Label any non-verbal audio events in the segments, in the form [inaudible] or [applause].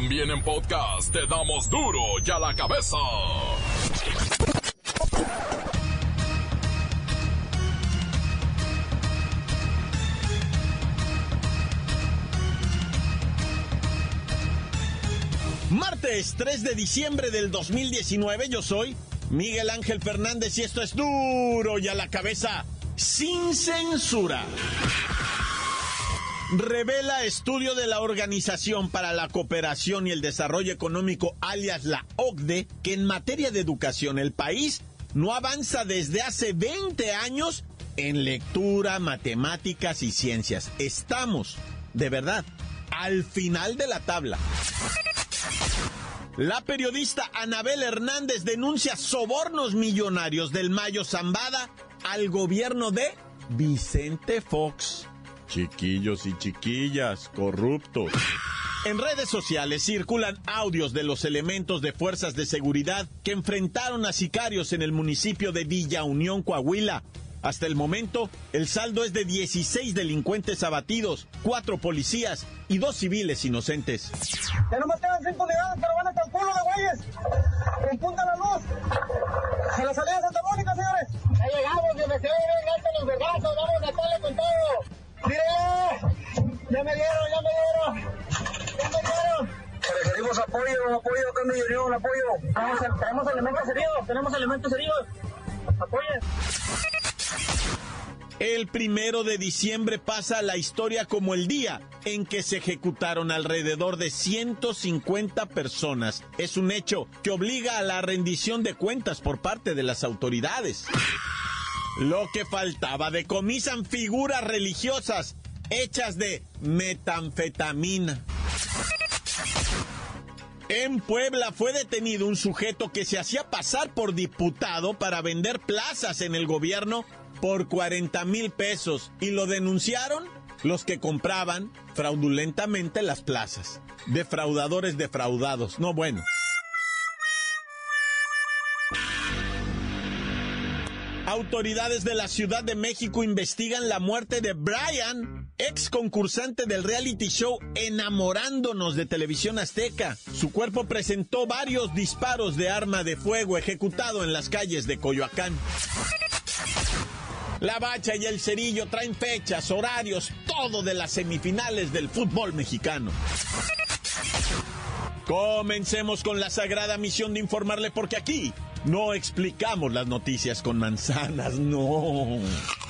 También en podcast te damos duro y a la cabeza. Martes 3 de diciembre del 2019, yo soy Miguel Ángel Fernández y esto es duro y a la cabeza sin censura. Revela estudio de la Organización para la Cooperación y el Desarrollo Económico, alias la OCDE, que en materia de educación el país no avanza desde hace 20 años en lectura, matemáticas y ciencias. Estamos, de verdad, al final de la tabla. La periodista Anabel Hernández denuncia sobornos millonarios del Mayo Zambada al gobierno de Vicente Fox. Chiquillos y chiquillas, corruptos. En redes sociales circulan audios de los elementos de fuerzas de seguridad que enfrentaron a sicarios en el municipio de Villa Unión, Coahuila. Hasta el momento, el saldo es de 16 delincuentes abatidos, 4 policías y 2 civiles inocentes. Ya nomás quedan 5 unidades, pero van hasta el culo de güeyes. Repunta la luz. A la salida de Santa Mónica, señores. Ya llegamos, me me gasten los vergazos, vamos a darle con todo. ¡Mire! Ya me dieron, ya me dieron. Ya me dieron. Requerimos apoyo, apoyo, acá en Unión, apoyo. Vamos, tenemos elementos heridos, tenemos elementos heridos. Apoyen. El primero de diciembre pasa a la historia como el día en que se ejecutaron alrededor de 150 personas. Es un hecho que obliga a la rendición de cuentas por parte de las autoridades. Lo que faltaba, decomisan figuras religiosas hechas de metanfetamina. En Puebla fue detenido un sujeto que se hacía pasar por diputado para vender plazas en el gobierno por 40 mil pesos y lo denunciaron los que compraban fraudulentamente las plazas. Defraudadores defraudados. No bueno. Autoridades de la Ciudad de México investigan la muerte de Brian, ex concursante del reality show Enamorándonos de Televisión Azteca. Su cuerpo presentó varios disparos de arma de fuego ejecutado en las calles de Coyoacán. La Bacha y el Cerillo traen fechas, horarios, todo de las semifinales del fútbol mexicano. Comencemos con la sagrada misión de informarle porque aquí no explicamos las noticias con manzanas, no.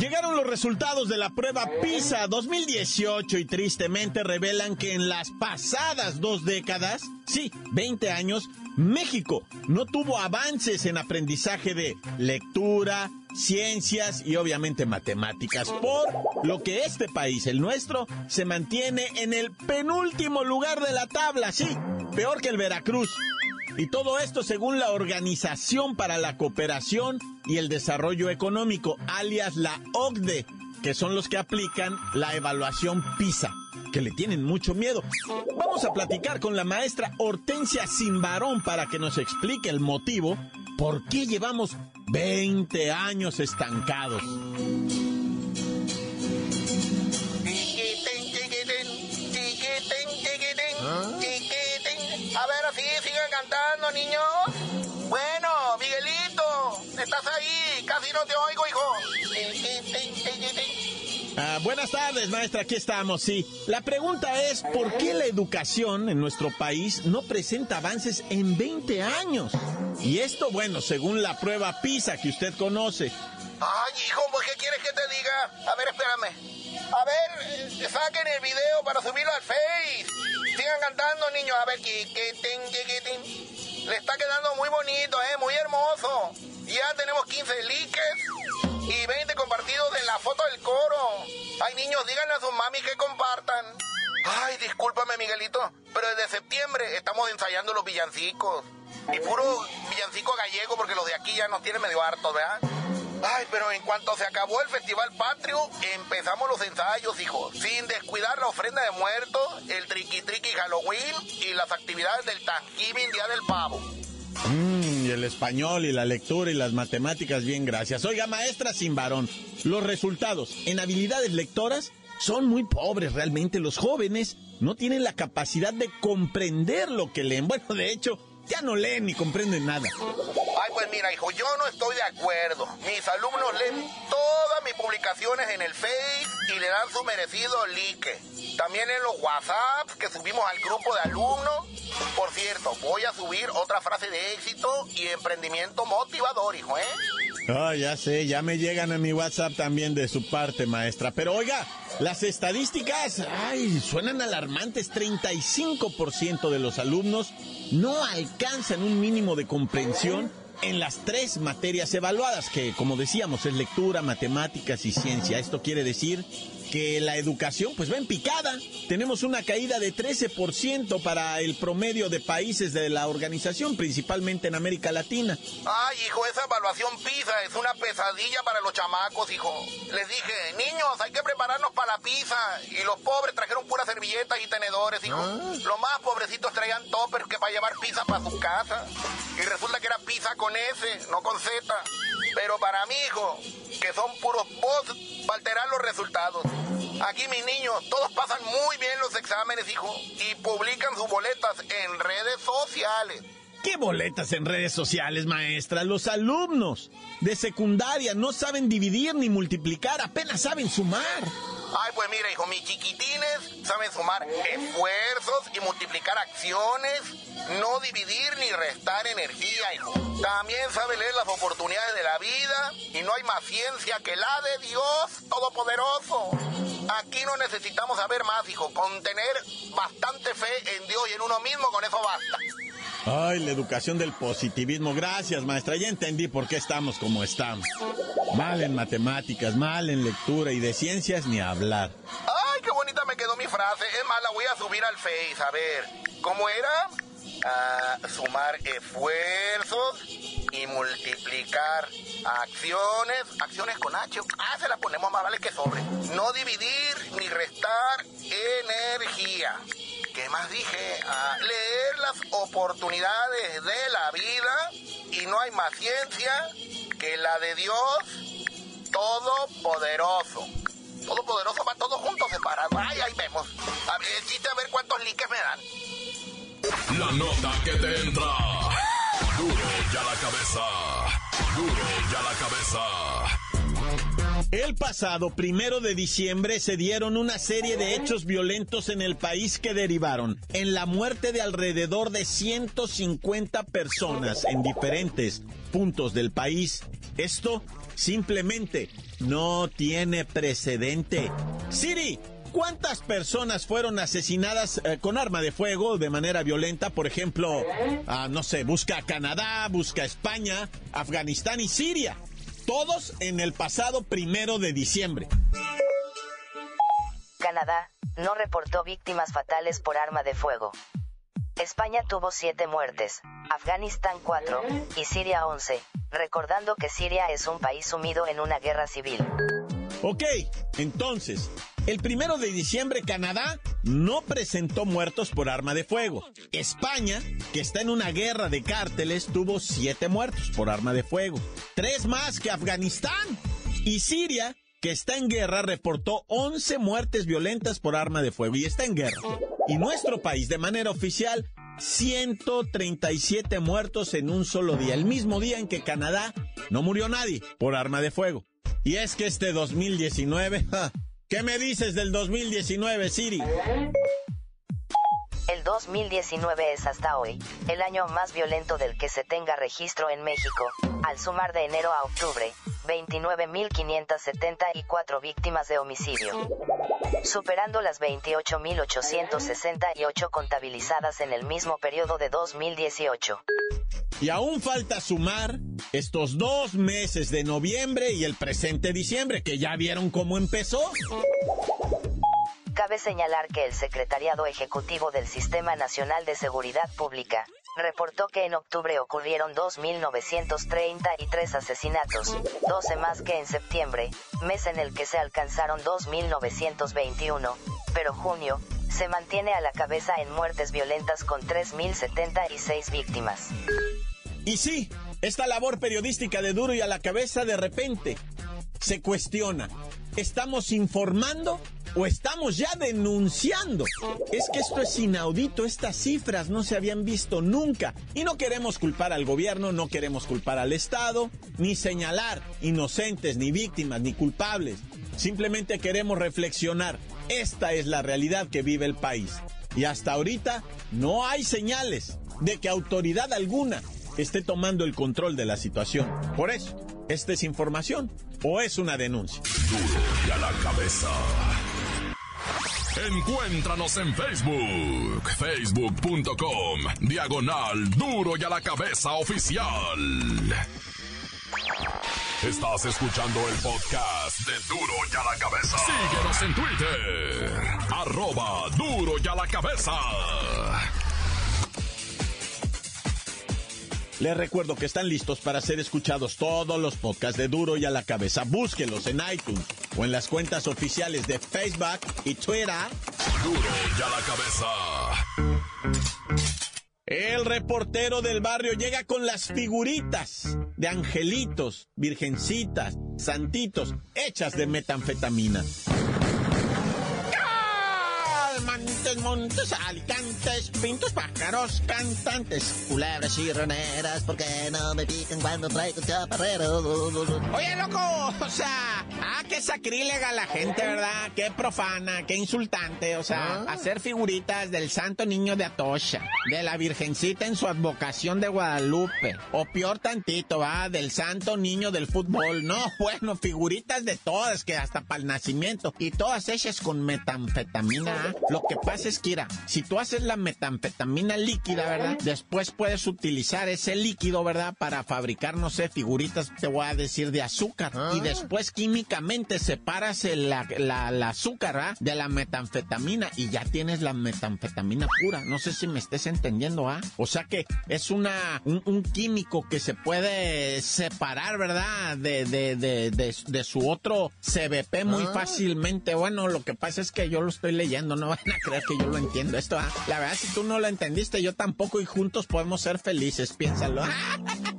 Llegaron los resultados de la prueba PISA 2018 y tristemente revelan que en las pasadas dos décadas, sí, 20 años, México no tuvo avances en aprendizaje de lectura, ciencias y obviamente matemáticas, por lo que este país, el nuestro, se mantiene en el penúltimo lugar de la tabla, sí, peor que el Veracruz. Y todo esto según la Organización para la Cooperación y el Desarrollo Económico, alias la OCDE, que son los que aplican la evaluación PISA, que le tienen mucho miedo. Vamos a platicar con la maestra Hortensia Simbarón para que nos explique el motivo por qué llevamos 20 años estancados. Cantando, niños. Bueno, Miguelito, estás ahí, casi no te oigo, hijo. Ah, buenas tardes, maestra, aquí estamos, sí. La pregunta es, ¿por qué la educación en nuestro país no presenta avances en 20 años? Y esto, bueno, según la prueba PISA que usted conoce. Ay, hijo, pues, ¿qué quieres que te diga? A ver, espérame. A ver, eh, saquen el video para subirlo al Face. Sigan cantando, niños. A ver, quiquitín, quiquitín. Le está quedando muy bonito, ¿eh? Muy hermoso. Ya tenemos 15 likes y 20 compartidos de la foto del coro. Ay, niños, díganle a su mami que compartan. Ay, discúlpame, Miguelito, pero desde septiembre estamos ensayando los villancicos. Y puro villancico gallego porque los de aquí ya nos tienen medio hartos, ¿verdad? Ay, pero en cuanto se acabó el Festival Patrio, empezamos los ensayos, hijo. Sin descuidar la ofrenda de muertos, el triqui triqui Halloween y las actividades del Thanksgiving Día del Pavo. Mmm, y el español y la lectura y las matemáticas, bien, gracias. Oiga, maestra sin varón, los resultados en habilidades lectoras son muy pobres realmente. Los jóvenes no tienen la capacidad de comprender lo que leen. Bueno, de hecho, ya no leen ni comprenden nada. Ay, pues mira, hijo, yo no estoy de acuerdo. Mis alumnos leen todas mis publicaciones en el Face y le dan su merecido like. También en los WhatsApp que subimos al grupo de alumnos. Por cierto, voy a subir otra frase de éxito y emprendimiento motivador, hijo, ¿eh? Ah, ya sé, ya me llegan a mi WhatsApp también de su parte, maestra. Pero oiga, las estadísticas, ay, suenan alarmantes. 35% de los alumnos no alcanzan un mínimo de comprensión en las tres materias evaluadas, que como decíamos es lectura, matemáticas y ciencia. Esto quiere decir que la educación pues va en picada. Tenemos una caída de 13% para el promedio de países de la organización, principalmente en América Latina. Ay, hijo, esa evaluación PISA es una pesadilla para los chamacos, hijo. Les dije, niños, hay que prepararnos para la pizza. Y los pobres trajeron puras servilletas y tenedores, hijo. Los más pobrecitos traían toppers que para llevar pizza para su casa. Y resulta que era pizza con S, no con Z. Pero para mí, hijo, que son puros bots alterar los resultados. Aquí mis niños, todos pasan muy bien los exámenes, hijo, y publican sus boletas en redes sociales. ¿Qué boletas en redes sociales, maestra? Los alumnos de secundaria no saben dividir ni multiplicar, apenas saben sumar. Ay, pues mira, hijo, mis chiquitines saben sumar esfuerzos y multiplicar acciones, no dividir ni restar energía, hijo. También saben leer las oportunidades de la vida y no hay más ciencia que la de Dios Todopoderoso. Aquí no necesitamos saber más, hijo. Con tener bastante fe en Dios y en uno mismo, con eso basta. Ay, la educación del positivismo. Gracias, maestra. Ya entendí por qué estamos como estamos. Mal en matemáticas, mal en lectura y de ciencias ni hablar. Ay, qué bonita me quedó mi frase. Es más, la voy a subir al Face. A ver, ¿cómo era? Sumar esfuerzos y multiplicar acciones. Acciones con H. Ah, se la ponemos más vale que sobre. No dividir ni restar energía. ¿Qué más dije? Ah, leer las oportunidades de la vida y no hay más ciencia que la de Dios Todopoderoso. Todopoderoso va todos juntos separados. Ay, ahí vemos. A ver, chiste a ver cuántos likes me dan. La nota que te entra. Duro ya la cabeza. Duro ya la cabeza. El pasado primero de diciembre se dieron una serie de hechos violentos en el país que derivaron en la muerte de alrededor de 150 personas en diferentes puntos del país. Esto simplemente no tiene precedente. Siri, ¿Cuántas personas fueron asesinadas eh, con arma de fuego de manera violenta? Por ejemplo, ah, no sé, busca Canadá, busca España, Afganistán y Siria. Todos en el pasado primero de diciembre. Canadá no reportó víctimas fatales por arma de fuego. España tuvo 7 muertes, Afganistán 4 y Siria 11, recordando que Siria es un país sumido en una guerra civil. Ok, entonces, el primero de diciembre Canadá no presentó muertos por arma de fuego. España, que está en una guerra de cárteles, tuvo siete muertos por arma de fuego. Tres más que Afganistán. Y Siria, que está en guerra, reportó 11 muertes violentas por arma de fuego y está en guerra. Y nuestro país, de manera oficial, 137 muertos en un solo día, el mismo día en que Canadá no murió nadie por arma de fuego. Y es que este 2019, ja, ¿qué me dices del 2019, Siri? El 2019 es hasta hoy, el año más violento del que se tenga registro en México, al sumar de enero a octubre, 29.574 víctimas de homicidio, superando las 28.868 contabilizadas en el mismo periodo de 2018. Y aún falta sumar estos dos meses de noviembre y el presente diciembre, que ya vieron cómo empezó. Cabe señalar que el Secretariado Ejecutivo del Sistema Nacional de Seguridad Pública reportó que en octubre ocurrieron 2.933 asesinatos, 12 más que en septiembre, mes en el que se alcanzaron 2.921, pero junio, se mantiene a la cabeza en muertes violentas con 3.076 víctimas. Y sí, esta labor periodística de duro y a la cabeza de repente se cuestiona. ¿Estamos informando o estamos ya denunciando? Es que esto es inaudito, estas cifras no se habían visto nunca. Y no queremos culpar al gobierno, no queremos culpar al Estado, ni señalar inocentes, ni víctimas, ni culpables. Simplemente queremos reflexionar. Esta es la realidad que vive el país. Y hasta ahorita no hay señales de que autoridad alguna esté tomando el control de la situación. Por eso, ¿esta es información o es una denuncia? Duro y a la cabeza. Encuéntranos en Facebook, facebook.com, diagonal duro y a la cabeza oficial. Estás escuchando el podcast de Duro y a la cabeza. Síguenos en Twitter, arroba duro y a la cabeza. Les recuerdo que están listos para ser escuchados todos los podcasts de Duro y a la cabeza. Búsquenlos en iTunes o en las cuentas oficiales de Facebook y Twitter. Duro y a la cabeza. El reportero del barrio llega con las figuritas de angelitos, virgencitas, santitos, hechas de metanfetamina. Montes, alicantes, pintos, pájaros, cantantes, Culebras y roneras, ¿por qué no me pican cuando traigo chaparrero? Oye, loco, o sea, ah, qué sacrílega la gente, ¿verdad? Qué profana, qué insultante, o sea, hacer figuritas del santo niño de Atocha, de la virgencita en su advocación de Guadalupe, o peor tantito, ¿va? Del santo niño del fútbol. No, [laughs] bueno, figuritas de todas, que hasta para el nacimiento, y todas hechas con metanfetamina. ¿ah? Lo que pasa es que, mira, si tú haces la metanfetamina líquida, ¿verdad? Después puedes utilizar ese líquido, ¿verdad? Para fabricar, no sé, figuritas, te voy a decir, de azúcar. Y después químicamente separas el, la, la- la azúcar, ¿verdad? De la metanfetamina y ya tienes la metanfetamina pura. No sé si me estés entendiendo, ¿ah? O sea que es una, un, un químico que se puede separar, ¿verdad? De, de, de, de, de su otro CBP muy fácilmente. Bueno, lo que pasa es que yo lo estoy leyendo, no [laughs] van a creer que yo lo entiendo esto, ¿ah? La verdad, si tú no lo entendiste, yo tampoco y juntos podemos ser felices, piénsalo. [laughs]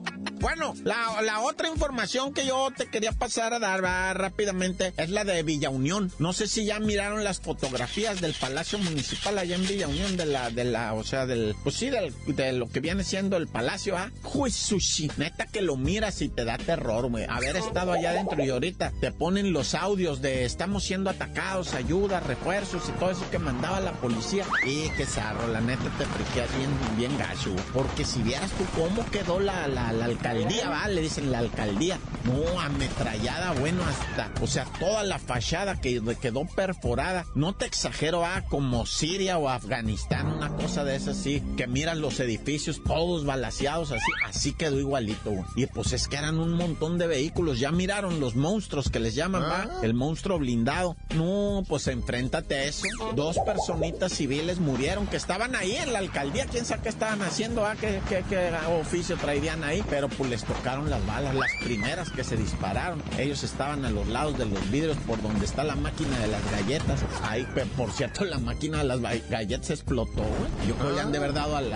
Bueno, la, la otra información que yo te quería pasar a dar va, rápidamente es la de Villa Unión. No sé si ya miraron las fotografías del Palacio Municipal allá en Villa Unión de la, de la, o sea, del, pues sí, del, de lo que viene siendo el palacio, ¿ah? Sushi, neta que lo miras y te da terror, güey. Haber estado allá adentro y ahorita te ponen los audios de estamos siendo atacados, ayuda, refuerzos y todo eso que mandaba la policía. Y qué zarro, la neta te friqueas bien, bien gacho. Porque si vieras tú cómo quedó la, la, la alcaldía, va, le dicen la alcaldía. No, ametrallada, bueno, hasta, o sea, toda la fachada que quedó perforada. No te exagero, ah, como Siria o Afganistán, una cosa de esas, sí, que miran los edificios todos balaseados, así, así quedó igualito, güey. Y pues es que eran un montón de vehículos, ya miraron los monstruos que les llaman, va, el monstruo blindado. No, pues enfréntate a eso. Dos personitas civiles murieron que estaban ahí en la alcaldía, quién sabe qué estaban haciendo, ah, qué, qué, qué oficio traían ahí, pero pues les tocaron las balas, las primeras que se dispararon. Ellos estaban a los lados de los vidrios por donde está la máquina de las galletas. Ahí, por cierto, la máquina de las galletas explotó. Yo creo que han de haber dado al,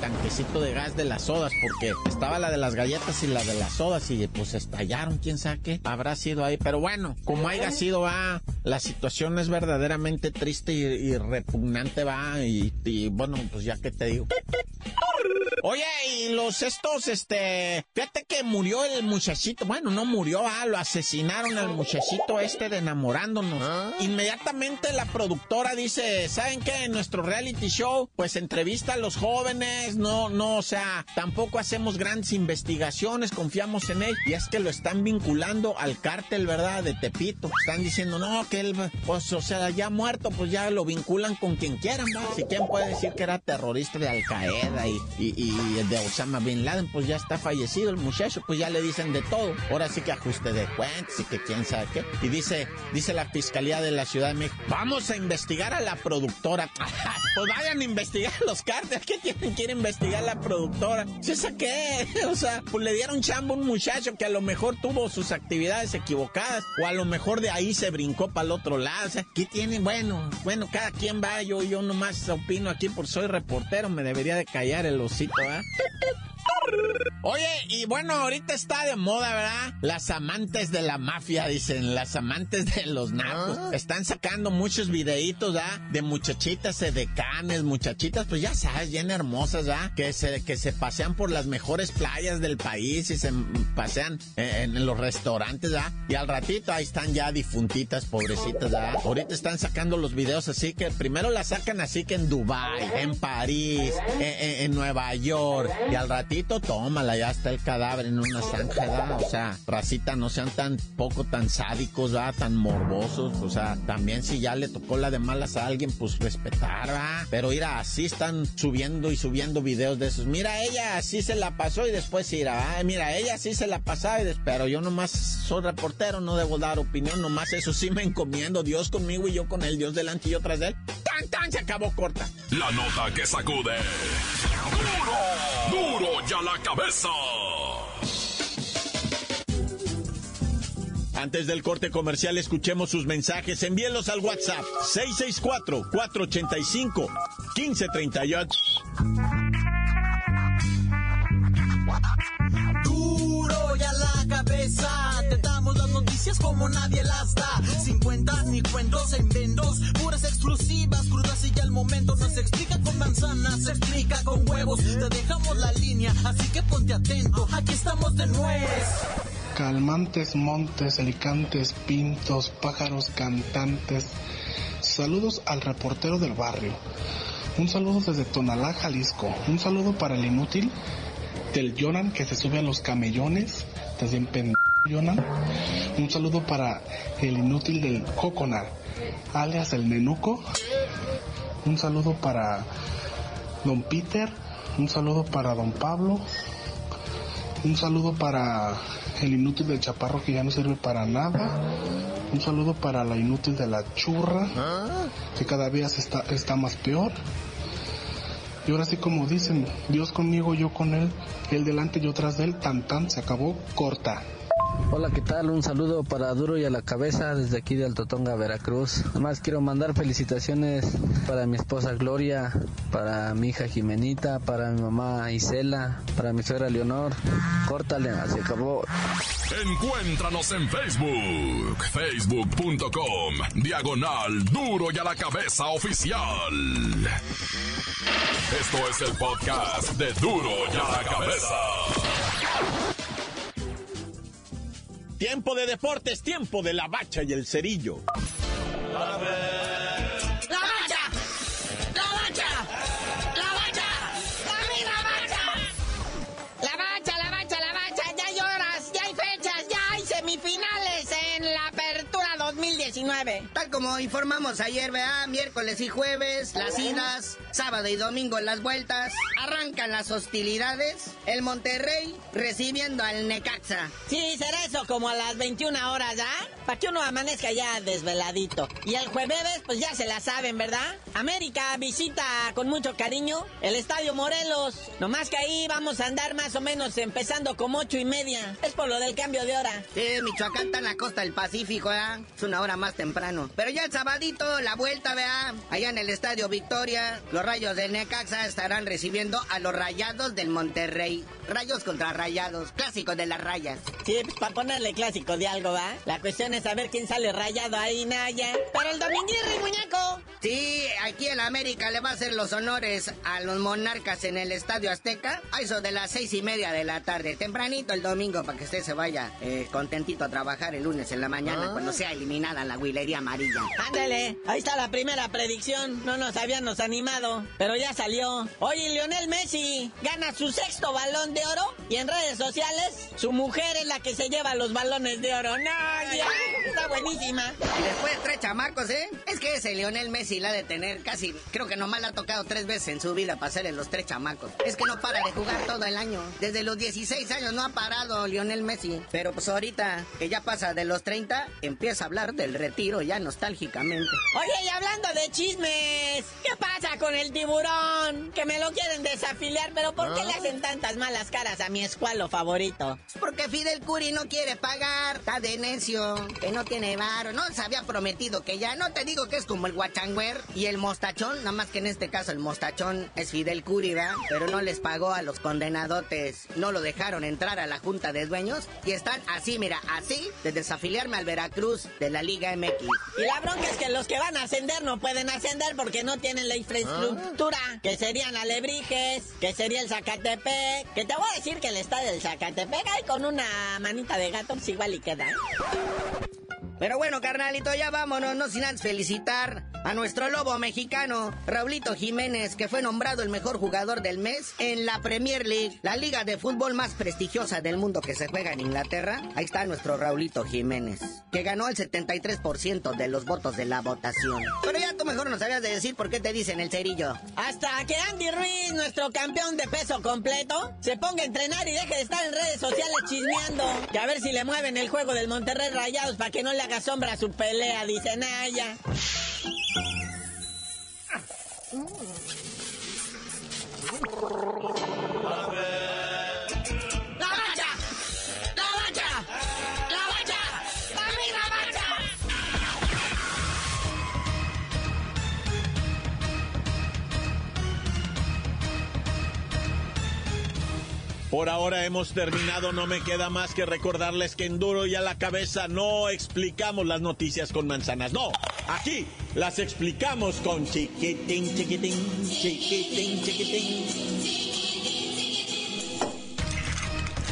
tanquecito de gas de las sodas, porque estaba la de las galletas y la de las sodas, y pues estallaron, quién sabe qué habrá sido ahí. Pero bueno, como haya sido, va, la situación es verdaderamente triste y, y repugnante, va, y, y bueno, pues ya que te digo. Oye, y los estos, este, fíjate que murió el muchachito, bueno, no murió, ah, lo asesinaron al muchachito este de enamorándonos. Inmediatamente la productora dice, ¿saben qué? En nuestro reality show, pues entrevista a los jóvenes, no, no, o sea, tampoco hacemos grandes investigaciones, confiamos en él, y es que lo están vinculando al cártel, ¿verdad? De Tepito. Están diciendo, no, que él, pues, o sea, ya muerto, pues ya lo vinculan con quien quieran, ¿va? Si quién puede decir que era terrorista de Al Qaeda y, de Osama Bin Laden, pues ya está fallecido el muchacho, pues ya le dicen de todo. Ahora sí que ajuste de cuentas y que quién sabe qué. Y dice, dice la Fiscalía de la Ciudad de México, vamos a investigar a la productora. [laughs] pues vayan a investigar los cárteles. ¿Qué tienen que ir a investigar la productora? ¿Esa qué? [laughs] O sea, pues le dieron chambo a un muchacho que a lo mejor tuvo sus actividades equivocadas o a lo mejor de ahí se brincó para el otro lado. O sea, ¿qué tienen? Bueno, bueno, cada quien va. Yo, yo nomás opino aquí por soy reportero. Me debería de callar el osito, ¿ah? Oye, y bueno, ahorita está de moda, ¿verdad? Las amantes de la mafia, dicen, las amantes de los narcos. Ah. Están sacando muchos videitos, ¿verdad? De muchachitas edecanes, muchachitas, pues ya sabes, bien hermosas, ¿verdad? Que se, que se pasean por las mejores playas del país y se pasean en, los restaurantes, ¿verdad? Y al ratito ahí están ya difuntitas, pobrecitas, ¿verdad? Ahorita están sacando los videos así que primero las sacan así que en Dubai, en París, en, en Nueva York, y al ratito tómala, ya está el cadáver en una zanja. O sea, racita, no sean tan poco tan sádicos, ¿verdad? Tan morbosos, o sea, también si ya le tocó la de malas a alguien, pues respetar, ¿verdad? Pero mira, así están subiendo y subiendo videos de esos. Mira, ella así se la pasó y después irá, mira, ella sí se la pasaba y después, pero yo nomás soy reportero, no debo dar opinión, nomás eso sí me encomiendo, Dios conmigo y yo con él, Dios delante y yo tras de él. ¡Tan, tan! Se acabó corta. La nota que sacude. ¡Duro! ¡Duro ya la cabeza! Antes del corte comercial, escuchemos sus mensajes. Envíenlos al WhatsApp 664-485-1538. Como nadie las da. Sin cuentas ni cuentos en vendos, puras exclusivas, crudas y ya el momento. No se explica con manzanas, se explica con huevos. Te dejamos la línea, así que ponte atento. Aquí estamos de nuez. Calmantes, montes, alicantes, pintos, pájaros, cantantes. Saludos al reportero del barrio. Un saludo desde Tonalá, Jalisco. Un saludo para el inútil del Jonan que se sube a los camellones. Estás bien pendiente. Un saludo para el inútil del Coconut, alias el Nenuco. Un saludo para Don Peter. Un saludo para Don Pablo. Un saludo para el inútil del Chaparro que ya no sirve para nada. Un saludo para la inútil de la churra, que cada día está, está más peor. Y ahora sí como dicen, Dios conmigo, yo con él, él delante, yo tras de él, tan tan, se acabó, corta. Hola, ¿qué tal? Un saludo para Duro y a la cabeza desde aquí de Altotonga, Veracruz. Además quiero mandar felicitaciones para mi esposa Gloria, para mi hija Jimenita, para mi mamá Isela, para mi suegra Leonor. Córtale, se acabó. Encuéntranos en Facebook, facebook.com, diagonal Duro y a la cabeza oficial. Esto es el podcast de Duro y a la cabeza. Tiempo de deportes, tiempo de la bacha y el cerillo. Tal como informamos ayer, vea, miércoles y jueves, las idas, sábado y domingo las vueltas, arrancan las hostilidades, el Monterrey recibiendo al Necaxa. Sí, será eso como a las 21 horas, ¿ya? Para que uno amanezca ya desveladito. Y el jueves, pues ya se la saben, ¿verdad? América visita con mucho cariño el Estadio Morelos. Nomás que ahí vamos a andar más o menos empezando como ocho y media. Es por lo del cambio de hora. Sí, Michoacán está en la costa del Pacífico, ¿eh? Es una hora más temprano. Pero ya el sabadito, la vuelta, vea. Allá en el Estadio Victoria, los rayos del Necaxa estarán recibiendo a los rayados del Monterrey. Rayos contra rayados, clásico de las rayas. Sí, pues para ponerle clásico de algo, ¿va? La cuestión es saber quién sale rayado ahí, Naya. Para el dominguirri, muñeco. Sí, aquí en América le va a hacer los honores a los monarcas en el Estadio Azteca. A eso de las seis y media de la tarde. Tempranito el domingo para que usted se vaya eh, contentito a trabajar el lunes en la mañana cuando sea eliminada la huilería amarilla. Ándale, ahí está la primera predicción. No nos habíamos animado, pero ya salió. Oye, Lionel Messi gana su sexto balón de oro y en redes sociales su mujer es la que se lleva los balones de oro. No, ya, está buenísima. Y después tres chamacos, ¿eh? Es que ese Lionel Messi la ha de tener casi, creo que nomás la ha tocado tres veces en su vida pasarle los tres chamacos. Es que no para de jugar todo el año. Desde los 16 años no ha parado Lionel Messi. Pero pues ahorita que ya pasa de los 30, empieza a hablar del retiro ya nostálgicamente. Oye, y hablando de chismes, ¿qué pasa con el tiburón? Que me lo quieren desafiliar, pero ¿por qué le hacen tantas malas caras a mi escualo favorito? Porque Fidel Curi no quiere pagar, está de necio, que no tiene varo, no se había prometido que ya, no te digo que es como el guachangüer y el mostachón, nada más que en este caso el mostachón es Fidel Curi, ¿verdad? Pero no les pagó a los condenadotes, no lo dejaron entrar a la junta de dueños y están así, mira, así de desafiliarme al Veracruz de la Liga MX. Y la bronca es que los que van a ascender no pueden ascender porque no tienen la infraestructura, que serían Alebrijes, que sería el Zacatepec, que te voy a decir que el estadio del Zacatepec ahí con una manita de gato pues igual y queda. ¿eh? Pero bueno, carnalito, ya vámonos, no sin antes felicitar a nuestro lobo mexicano, Raulito Jiménez, que fue nombrado el mejor jugador del mes en la Premier League, la liga de fútbol más prestigiosa del mundo que se juega en Inglaterra. Ahí está nuestro Raulito Jiménez, que ganó el 73% de los votos de la votación. Pero ya tú mejor no sabías de decir por qué te dicen el cerillo. Hasta que Andy Ruiz, nuestro campeón de peso completo, se ponga a entrenar y deje de estar en redes sociales chismeando. Que a ver si le mueven el juego del Monterrey Rayados para que no le haga sombra a su pelea, dice Naya. Por ahora hemos terminado, no me queda más que recordarles que en duro y a la cabeza no explicamos las noticias con manzanas, no, aquí las explicamos con chiquitín, chiquitín, chiquitín, chiquitín.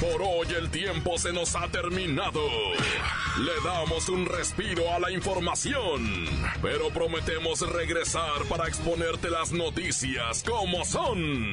Por hoy el tiempo se nos ha terminado. Le damos un respiro a la información, pero prometemos regresar para exponerte las noticias como son.